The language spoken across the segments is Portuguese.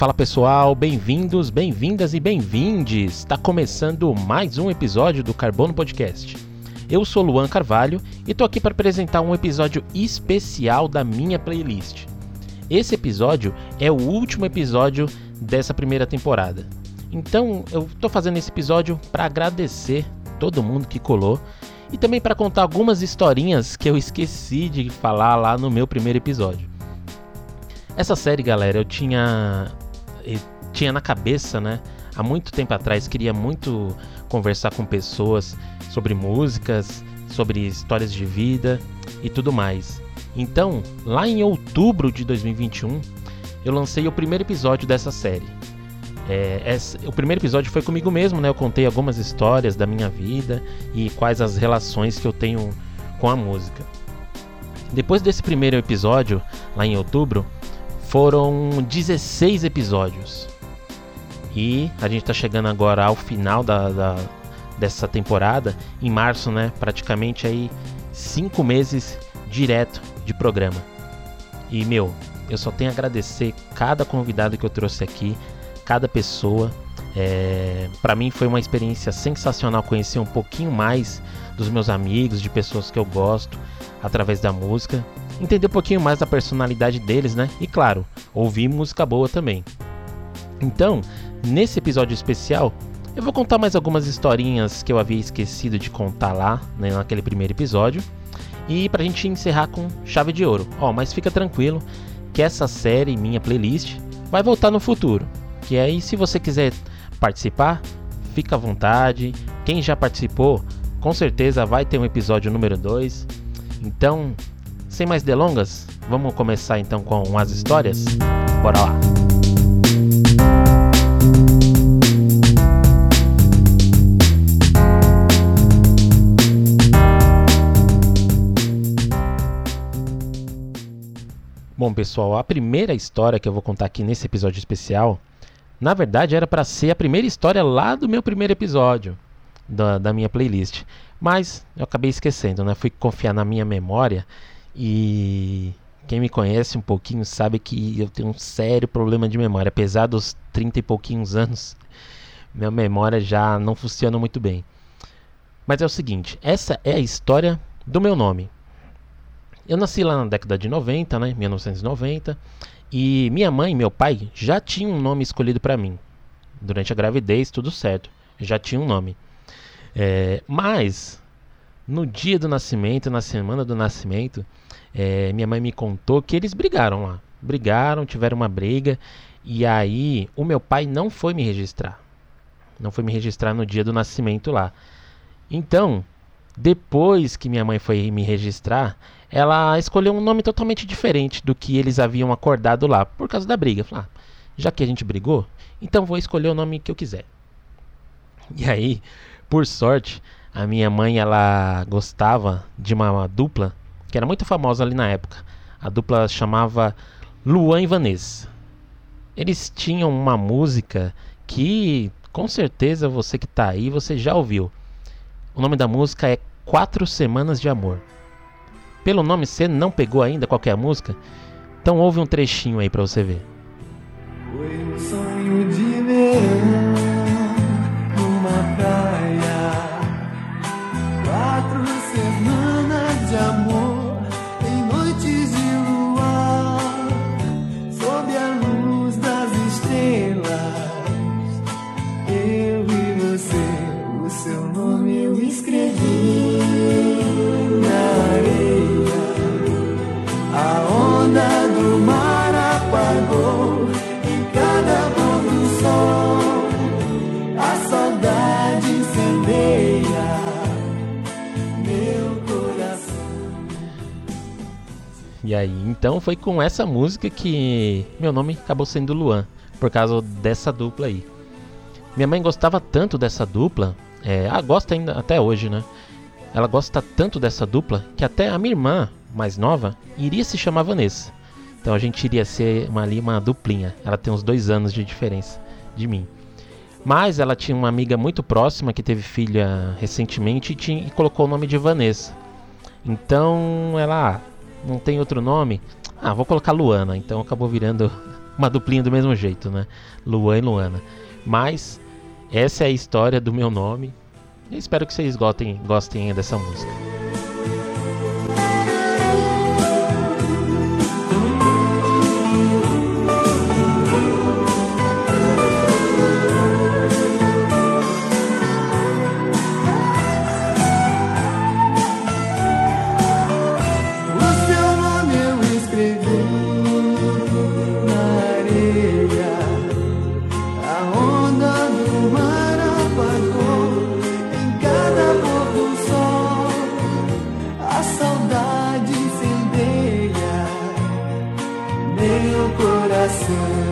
Fala pessoal, bem-vindos, bem-vindas e bem-vindes! Está começando mais um episódio do Carbono Podcast. Eu sou Luan Carvalho e tô aqui para apresentar um episódio especial da minha playlist. Esse episódio é o último episódio dessa primeira temporada. Então, eu tô fazendo esse episódio para agradecer todo mundo que colou e também para contar algumas historinhas que eu esqueci de falar lá no meu primeiro episódio. Essa série, galera, eu tinha tinha na cabeça, né? Há muito tempo atrás queria muito conversar com pessoas sobre músicas, sobre histórias de vida e tudo mais. Então, lá em outubro de 2021, eu lancei o primeiro episódio dessa série. É, esse, o primeiro episódio foi comigo mesmo, né? Eu contei algumas histórias da minha vida e quais as relações que eu tenho com a música. Depois desse primeiro episódio, lá em outubro, foram 16 episódios. E a gente está chegando agora ao final da, da, dessa temporada, em março, né? Praticamente aí cinco meses direto de programa. E meu, eu só tenho a agradecer cada convidado que eu trouxe aqui, cada pessoa. É, para mim foi uma experiência sensacional conhecer um pouquinho mais dos meus amigos, de pessoas que eu gosto através da música, entender um pouquinho mais da personalidade deles, né? E claro, ouvir música boa também. Então, nesse episódio especial, eu vou contar mais algumas historinhas que eu havia esquecido de contar lá, né, naquele primeiro episódio. E pra gente encerrar com chave de ouro. Ó, mas fica tranquilo que essa série, minha playlist, vai voltar no futuro. Que aí, se você quiser participar, fica à vontade. Quem já participou, com certeza vai ter um episódio número 2. Então, sem mais delongas, vamos começar então com as histórias? Bora lá! Bom, pessoal, a primeira história que eu vou contar aqui nesse episódio especial, na verdade era para ser a primeira história lá do meu primeiro episódio da, da minha playlist. Mas eu acabei esquecendo, né? Fui confiar na minha memória e quem me conhece um pouquinho sabe que eu tenho um sério problema de memória. Apesar dos 30 e pouquinhos anos, minha memória já não funciona muito bem. Mas é o seguinte, essa é a história do meu nome. Eu nasci lá na década de 90, né, 1990, e minha mãe e meu pai já tinham um nome escolhido para mim. Durante a gravidez, tudo certo, já tinha um nome. É, mas no dia do nascimento, na semana do nascimento, é, minha mãe me contou que eles brigaram lá. Brigaram, tiveram uma briga, e aí o meu pai não foi me registrar. Não foi me registrar no dia do nascimento lá. Então, depois que minha mãe foi me registrar, ela escolheu um nome totalmente diferente do que eles haviam acordado lá, por causa da briga. Falei, ah, já que a gente brigou, então vou escolher o nome que eu quiser. E aí, por sorte, a minha mãe ela gostava de uma, dupla que era muito famosa ali na época. A dupla chamava Luan e Vanessa. Eles tinham uma música que com certeza você que está aí, você já ouviu. O nome da música é Quatro Semanas de Amor. Pelo nome você não pegou ainda qual a música? Então ouve um trechinho aí para você ver. Foi aí, então foi com essa música que meu nome acabou sendo Luan, por causa dessa dupla aí. Minha mãe gostava tanto dessa dupla, é, gosta ainda até hoje, né? Ela gosta tanto dessa dupla que até a minha irmã, mais nova, iria se chamar Vanessa. Então a gente iria ser uma, ali uma duplinha. Ela tem uns dois anos de diferença de mim. Mas ela tinha uma amiga muito próxima que teve filha recentemente e, tinha, e colocou o nome de Vanessa. Então ela, ah, não tem outro nome? Ah, vou colocar Luana. Então acabou virando uma duplinha do mesmo jeito, né? Luan e Luana. Mas essa é a história do meu nome. Eu espero que vocês gostem, gostem dessa música. Coração.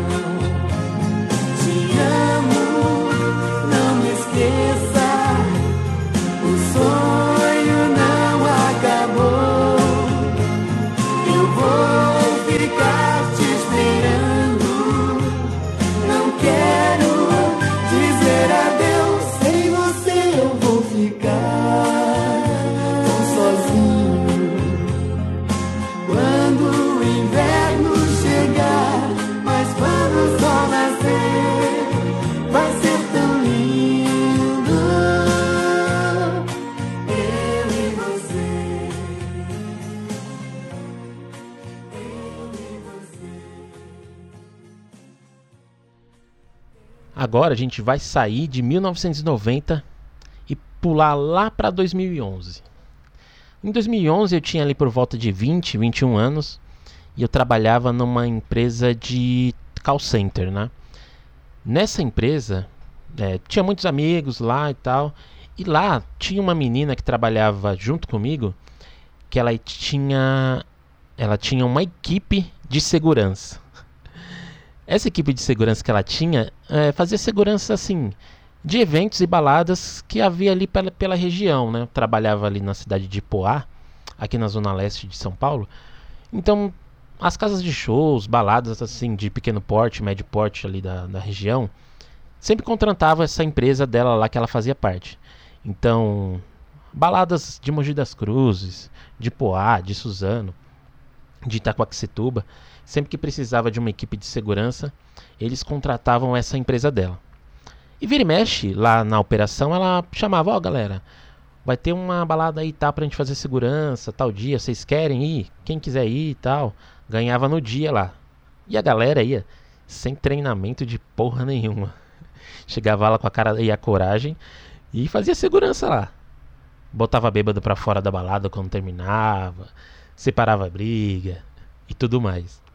Agora a gente vai sair de 1990 e pular lá para 2011. Em 2011 eu tinha ali por volta de 20, 21 anos e eu trabalhava numa empresa de call center, né? Nessa empresa é, tinha muitos amigos lá e tal e lá tinha uma menina que trabalhava junto comigo que ela tinha ela tinha uma equipe de segurança. Essa equipe de segurança que ela tinha eh, fazia segurança assim de eventos e baladas que havia ali pela, pela região, né? Eu trabalhava ali na cidade de Poá, aqui na zona leste de São Paulo. Então, as casas de shows, baladas assim de pequeno porte, médio porte ali da, da região, sempre contratava essa empresa dela lá que ela fazia parte. Então, baladas de Mogi das Cruzes, de Poá, de Suzano, de Itacoaxetuba, sempre que precisava de uma equipe de segurança, eles contratavam essa empresa dela. E vira e mexe, lá na operação, ela chamava, ó galera, vai ter uma balada aí tá pra gente fazer segurança, tal dia, vocês querem ir? Quem quiser ir e tal, ganhava no dia lá. E a galera ia sem treinamento de porra nenhuma. Chegava lá com a cara e a coragem e fazia segurança lá. Botava bêbado pra fora da balada quando terminava, separava a briga e tudo mais.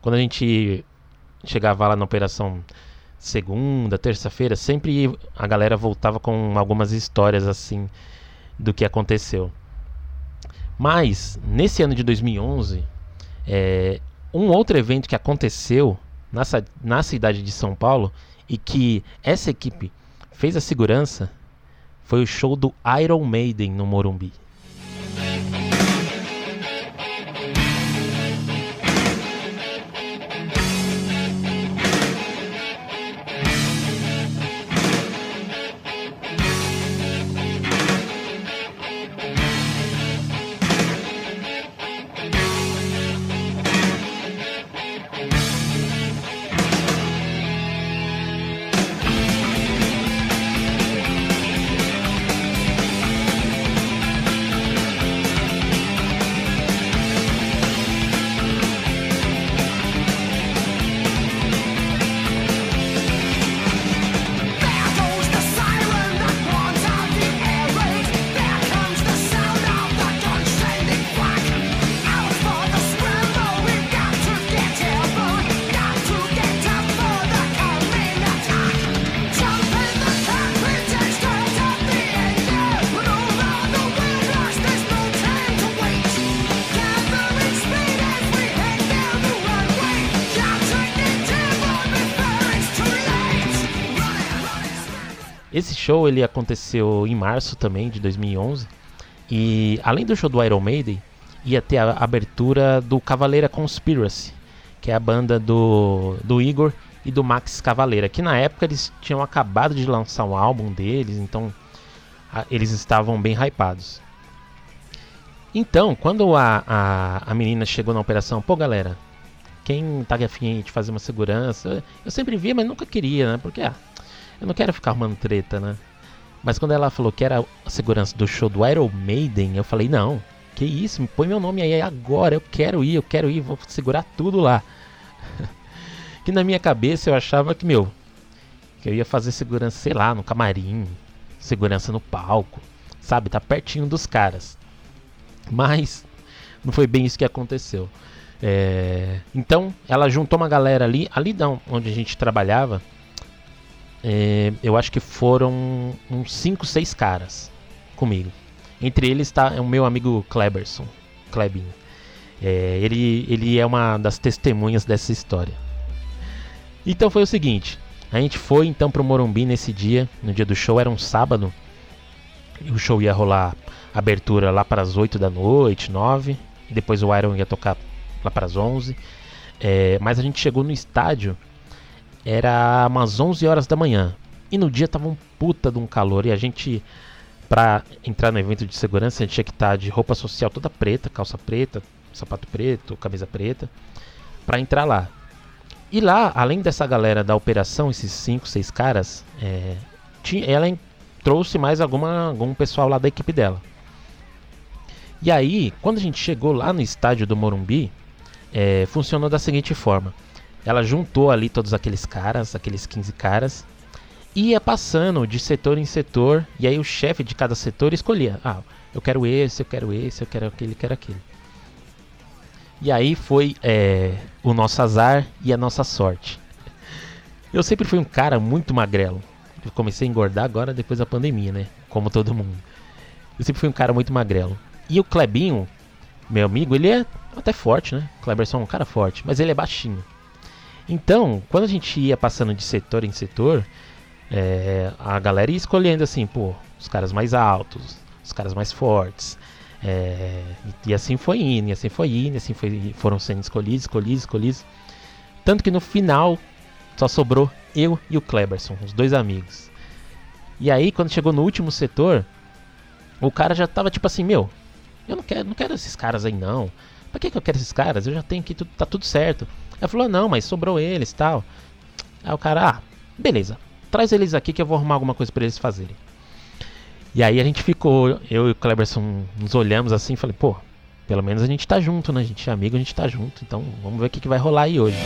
Quando a gente chegava lá na operação segunda, terça-feira, sempre a galera voltava com algumas histórias assim do que aconteceu. Mas nesse ano de 2011, é, um outro evento que aconteceu ci- na cidade de São Paulo e que essa equipe fez a segurança foi o show do Iron Maiden no Morumbi. Esse show ele aconteceu em março também de 2011 e além do show do Iron Maiden ia ter a abertura do Cavaleira Conspiracy, que é a banda do, do Igor e do Max Cavaleira, que na época eles tinham acabado de lançar um álbum deles, então a- eles estavam bem hypados. Então, quando a, a, a menina chegou na operação, pô galera, quem tá afim de fazer uma segurança. Eu sempre via, mas nunca queria, né? Porque, ah, eu não quero ficar arrumando treta, né? Mas quando ela falou que era a segurança do show do Iron Maiden, eu falei, não, que isso, põe meu nome aí agora, eu quero ir, eu quero ir, vou segurar tudo lá. que na minha cabeça eu achava que, meu, que eu ia fazer segurança, sei lá, no camarim, segurança no palco, sabe? Tá pertinho dos caras. Mas não foi bem isso que aconteceu. É, então ela juntou uma galera ali, ali não, onde a gente trabalhava. É, eu acho que foram uns 5, 6 caras comigo. Entre eles está o meu amigo Kleberson, Klebinho. É, ele, ele é uma das testemunhas dessa história. Então foi o seguinte: a gente foi então pro Morumbi nesse dia, no dia do show, era um sábado. O show ia rolar abertura lá para as 8 da noite, 9. E depois o Iron ia tocar lá para as 11. É, mas a gente chegou no estádio, era umas 11 horas da manhã. E no dia tava um puta de um calor. E a gente, pra entrar no evento de segurança, a gente tinha que estar de roupa social toda preta, calça preta, sapato preto, camisa preta, pra entrar lá. E lá, além dessa galera da operação, esses 5, 6 caras, é, tinha, ela trouxe mais alguma, algum pessoal lá da equipe dela. E aí, quando a gente chegou lá no estádio do Morumbi, é, funcionou da seguinte forma: ela juntou ali todos aqueles caras, aqueles 15 caras, e ia passando de setor em setor, e aí o chefe de cada setor escolhia: ah, eu quero esse, eu quero esse, eu quero aquele, eu quero aquele. E aí foi é, o nosso azar e a nossa sorte. Eu sempre fui um cara muito magrelo. Eu comecei a engordar agora depois da pandemia, né? Como todo mundo. Eu sempre fui um cara muito magrelo. E o Klebinho, meu amigo, ele é até forte, né? O Kleberson é um cara forte, mas ele é baixinho. Então, quando a gente ia passando de setor em setor, é, a galera ia escolhendo assim, pô, os caras mais altos, os caras mais fortes. É, e, e assim foi indo, e assim foi indo, e assim foi, foram sendo escolhidos, escolhidos, escolhidos. Tanto que no final só sobrou eu e o Kleberson, os dois amigos. E aí, quando chegou no último setor, o cara já tava tipo assim, meu, eu não quero, não quero esses caras aí não. Pra que, que eu quero esses caras? Eu já tenho tudo, tá tudo certo. Aí falou, não, mas sobrou eles tal. Aí o cara, ah, beleza, traz eles aqui que eu vou arrumar alguma coisa pra eles fazerem. E aí a gente ficou, eu e o Kleberson nos olhamos assim e falei, pô, pelo menos a gente tá junto, né? A gente é amigo, a gente tá junto. Então vamos ver o que, que vai rolar aí hoje.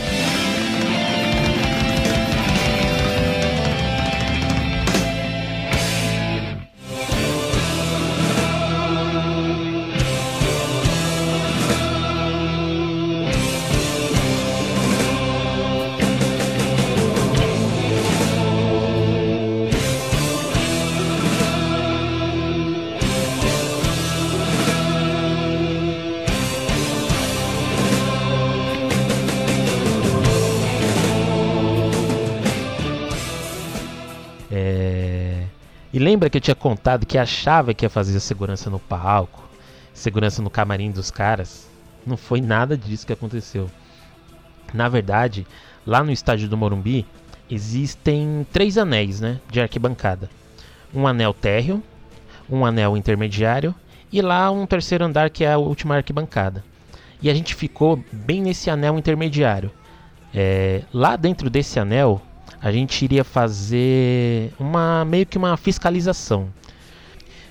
Lembra que eu tinha contado que achava que ia fazer segurança no palco, segurança no camarim dos caras? Não foi nada disso que aconteceu. Na verdade, lá no estádio do Morumbi existem três anéis né, de arquibancada: um anel térreo, um anel intermediário e lá um terceiro andar que é a última arquibancada. E a gente ficou bem nesse anel intermediário. É, lá dentro desse anel, a gente iria fazer uma meio que uma fiscalização.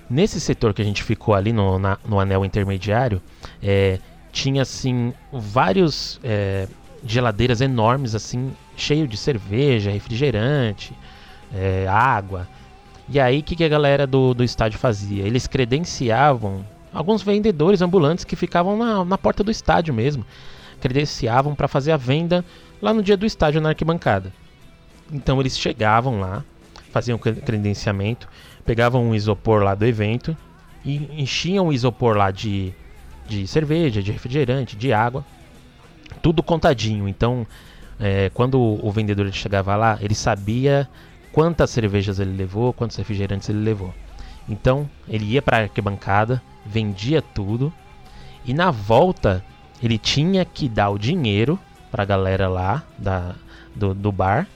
Nesse setor que a gente ficou ali no, na- no anel intermediário, é, tinha assim vários é, geladeiras enormes assim, cheio de cerveja, refrigerante, é, água. E aí o que, que a galera do, do estádio fazia? Eles credenciavam alguns vendedores ambulantes que ficavam na, na porta do estádio mesmo, credenciavam para fazer a venda lá no dia do estádio na arquibancada. Então eles chegavam lá, faziam credenciamento, pegavam um isopor lá do evento e enchiam o isopor lá de, de cerveja, de refrigerante, de água, tudo contadinho. Então, é, quando o vendedor chegava lá, ele sabia quantas cervejas ele levou, quantos refrigerantes ele levou. Então, ele ia para a arquibancada, vendia tudo e na volta ele tinha que dar o dinheiro para a galera lá da, do, do bar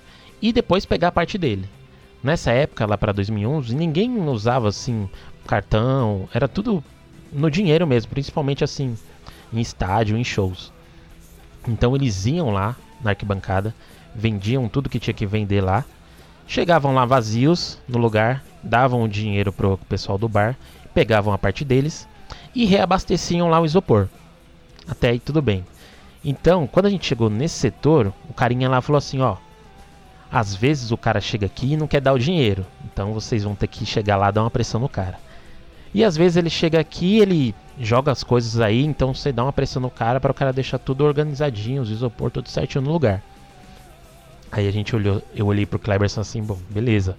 e depois pegar a parte dele. Nessa época, lá para 2011, ninguém usava assim cartão, era tudo no dinheiro mesmo, principalmente assim em estádio, em shows. Então eles iam lá na arquibancada, vendiam tudo que tinha que vender lá, chegavam lá vazios no lugar, davam o dinheiro pro pessoal do bar, pegavam a parte deles e reabasteciam lá o isopor. Até aí tudo bem. Então, quando a gente chegou nesse setor, o carinha lá falou assim, ó, às vezes o cara chega aqui e não quer dar o dinheiro. Então vocês vão ter que chegar lá e dar uma pressão no cara. E às vezes ele chega aqui, ele joga as coisas aí, então você dá uma pressão no cara para o cara deixar tudo organizadinho, os isopor tudo certinho no lugar. Aí a gente olhou, eu olhei pro Kleberson assim, bom, beleza.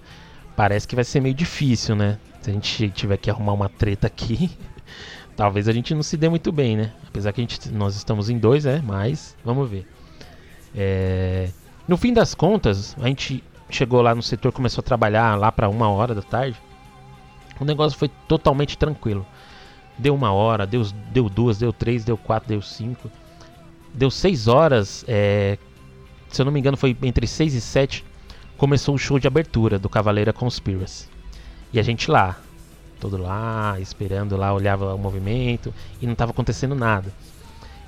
Parece que vai ser meio difícil, né? Se a gente tiver que arrumar uma treta aqui, talvez a gente não se dê muito bem, né? Apesar que a gente, nós estamos em dois, é, mas vamos ver. É, no fim das contas, a gente chegou lá no setor, começou a trabalhar lá para uma hora da tarde. O negócio foi totalmente tranquilo. Deu uma hora, deu, deu duas, deu três, deu quatro, deu cinco. Deu seis horas, é, se eu não me engano foi entre seis e sete, começou o show de abertura do Cavaleira Conspiracy. E a gente lá, todo lá, esperando lá, olhava o movimento e não estava acontecendo nada.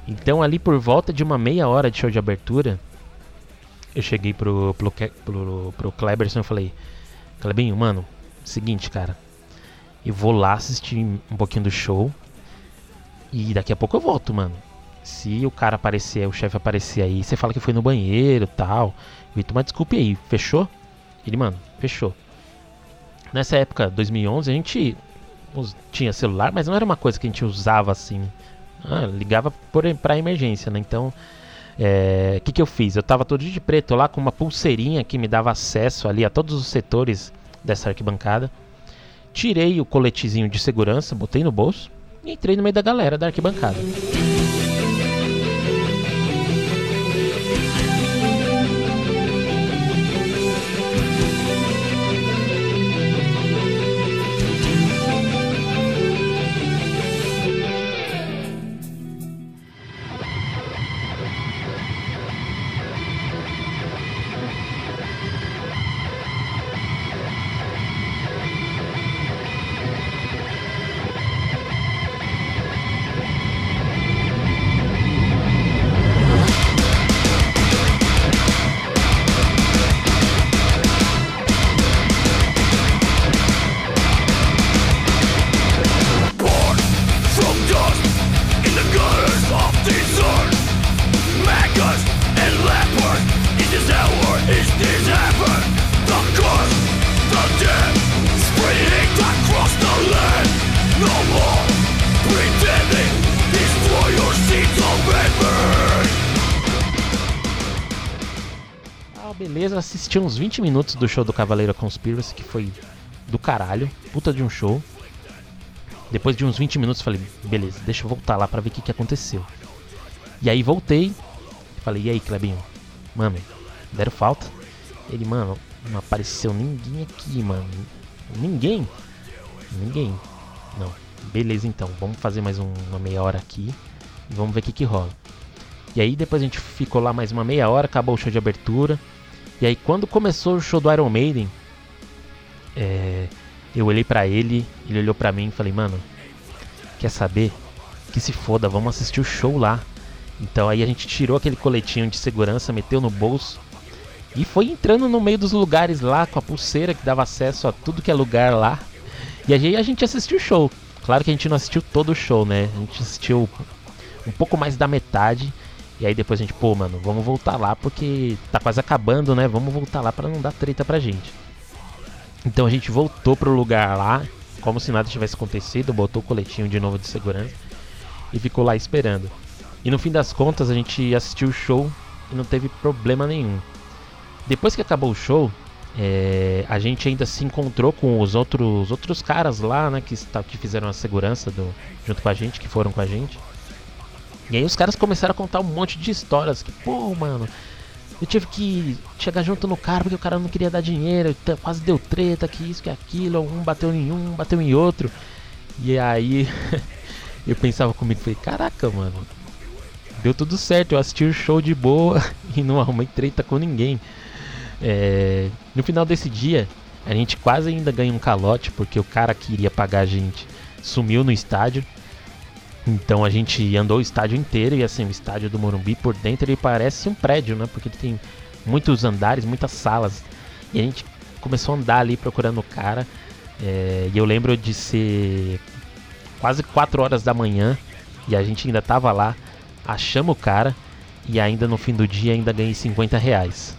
Então ali por volta de uma meia hora de show de abertura, eu cheguei pro, pro, pro, pro Kleberson e falei, Klebinho, mano, seguinte, cara, eu vou lá assistir um pouquinho do show e daqui a pouco eu volto, mano. Se o cara aparecer, o chefe aparecer aí, você fala que foi no banheiro tal. Vitor, mas desculpe aí, fechou? Ele, mano, fechou. Nessa época, 2011, a gente tinha celular, mas não era uma coisa que a gente usava assim. Ah, ligava por, pra emergência, né? Então, o que, que eu fiz? Eu tava todo de preto lá com uma pulseirinha que me dava acesso ali a todos os setores dessa arquibancada. Tirei o coletezinho de segurança, botei no bolso e entrei no meio da galera da arquibancada. Assisti uns 20 minutos do show do Cavaleiro Conspiracy, que foi do caralho, puta de um show. Depois de uns 20 minutos falei, beleza, deixa eu voltar lá pra ver o que, que aconteceu. E aí voltei, falei, e aí, Clebinho? Mano, deram falta? Ele, mano, não apareceu ninguém aqui, mano. Ninguém? Ninguém. Não. Beleza então, vamos fazer mais um- uma meia hora aqui e vamos ver o que, que rola. E aí depois a gente ficou lá mais uma meia hora, acabou o show de abertura. E aí quando começou o show do Iron Maiden, é, eu olhei pra ele, ele olhou pra mim e falei, mano, quer saber? Que se foda, vamos assistir o show lá. Então aí a gente tirou aquele coletinho de segurança, meteu no bolso e foi entrando no meio dos lugares lá com a pulseira que dava acesso a tudo que é lugar lá. E aí a gente assistiu o show. Claro que a gente não assistiu todo o show, né? A gente assistiu um pouco mais da metade. E aí depois a gente, pô, mano, vamos voltar lá porque tá quase acabando, né? Vamos voltar lá pra não dar treta pra gente. Então a gente voltou pro lugar lá, como se nada tivesse acontecido, botou o coletinho de novo de segurança e ficou lá esperando. E no fim das contas a gente assistiu o show e não teve problema nenhum. Depois que acabou o show, é, a gente ainda se encontrou com os outros outros caras lá, né, que, que fizeram a segurança do, junto com a gente, que foram com a gente. E aí os caras começaram a contar um monte de histórias que, pô, mano, eu tive que chegar junto no cara porque o cara não queria dar dinheiro, então quase deu treta, que isso, que aquilo, um bateu em um, bateu em outro. E aí eu pensava comigo, falei, caraca, mano, deu tudo certo, eu assisti o show de boa e não arrumei treta com ninguém. É, no final desse dia, a gente quase ainda ganha um calote porque o cara que iria pagar a gente sumiu no estádio. Então a gente andou o estádio inteiro e assim, o estádio do Morumbi por dentro ele parece um prédio, né? Porque ele tem muitos andares, muitas salas. E a gente começou a andar ali procurando o cara. é, e eu lembro de ser quase 4 horas da manhã e a gente ainda tava lá, achamos o cara e ainda no fim do dia ainda ganhei 50 reais.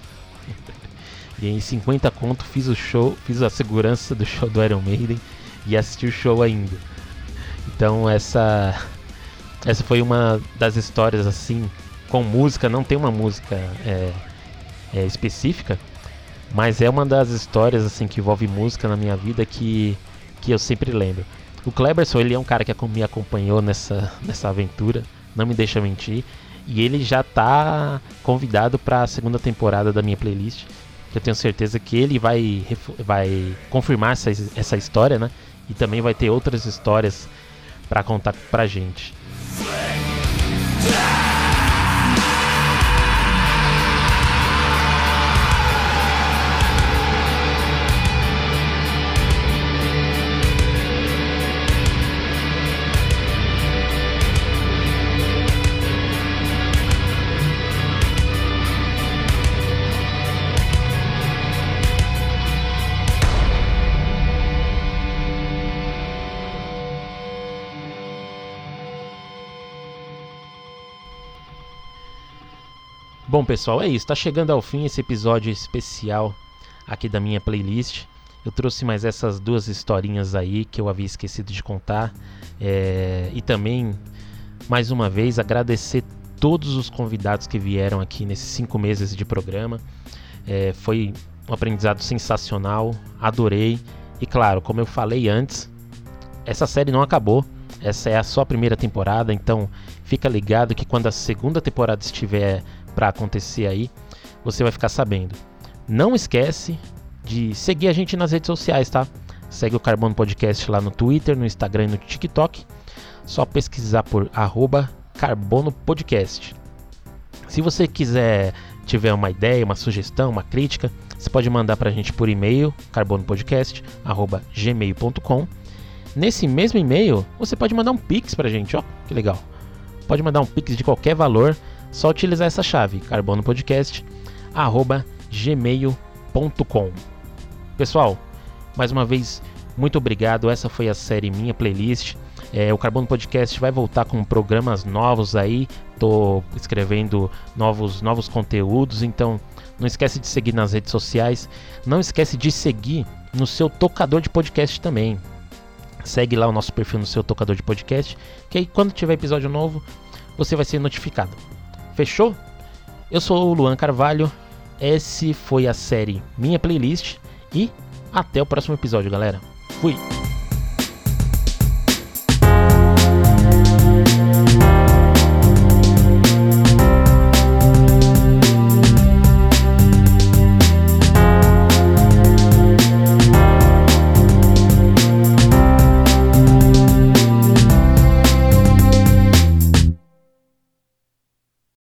ganhei 50 conto, fiz o show, fiz a segurança do show do Iron Maiden e assisti o show ainda. Então essa essa foi uma das histórias assim com música, não tem uma música é, é, específica, mas é uma das histórias assim que envolve música na minha vida que, que eu sempre lembro. O Kleberson, ele é um cara que me acompanhou nessa, nessa aventura, não me deixa mentir, e ele já tá convidado para a segunda temporada da minha playlist. que Eu tenho certeza que ele vai, vai confirmar essa, essa história, né? E também vai ter outras histórias para contar pra gente. Freak. Bom, pessoal, é isso. Tá chegando ao fim esse episódio especial aqui da minha playlist. Eu trouxe mais essas duas historinhas aí que eu havia esquecido de contar. É, E também, mais uma vez, agradecer todos os convidados que vieram aqui nesses cinco meses de programa. É, Foi um aprendizado sensacional, adorei. E claro, como eu falei antes, essa série não acabou. Essa é a sua primeira temporada, então fica ligado que quando a segunda temporada estiver para acontecer aí, você vai ficar sabendo. Não esquece de seguir a gente nas redes sociais, tá? Segue o Carbono Podcast lá no Twitter, no Instagram e no TikTok. Só pesquisar por arroba Carbono Podcast. Se você quiser, tiver uma ideia, uma sugestão, uma crítica, você pode mandar pra gente por e-mail, carbonopodcast.gmail.com. Nesse mesmo e-mail, você pode mandar um pix pra gente, ó, que legal. Pode mandar um pix de qualquer valor, só utilizar essa chave, carbonopodcast@gmail.com. Pessoal, mais uma vez, muito obrigado. Essa foi a série Minha Playlist. É, o Carbono Podcast vai voltar com programas novos aí. Tô escrevendo novos, novos conteúdos, então não esquece de seguir nas redes sociais. Não esquece de seguir no seu tocador de podcast também. Segue lá o nosso perfil no seu tocador de podcast, que aí quando tiver episódio novo, você vai ser notificado. Fechou? Eu sou o Luan Carvalho. Esse foi a série Minha Playlist e até o próximo episódio, galera. Fui.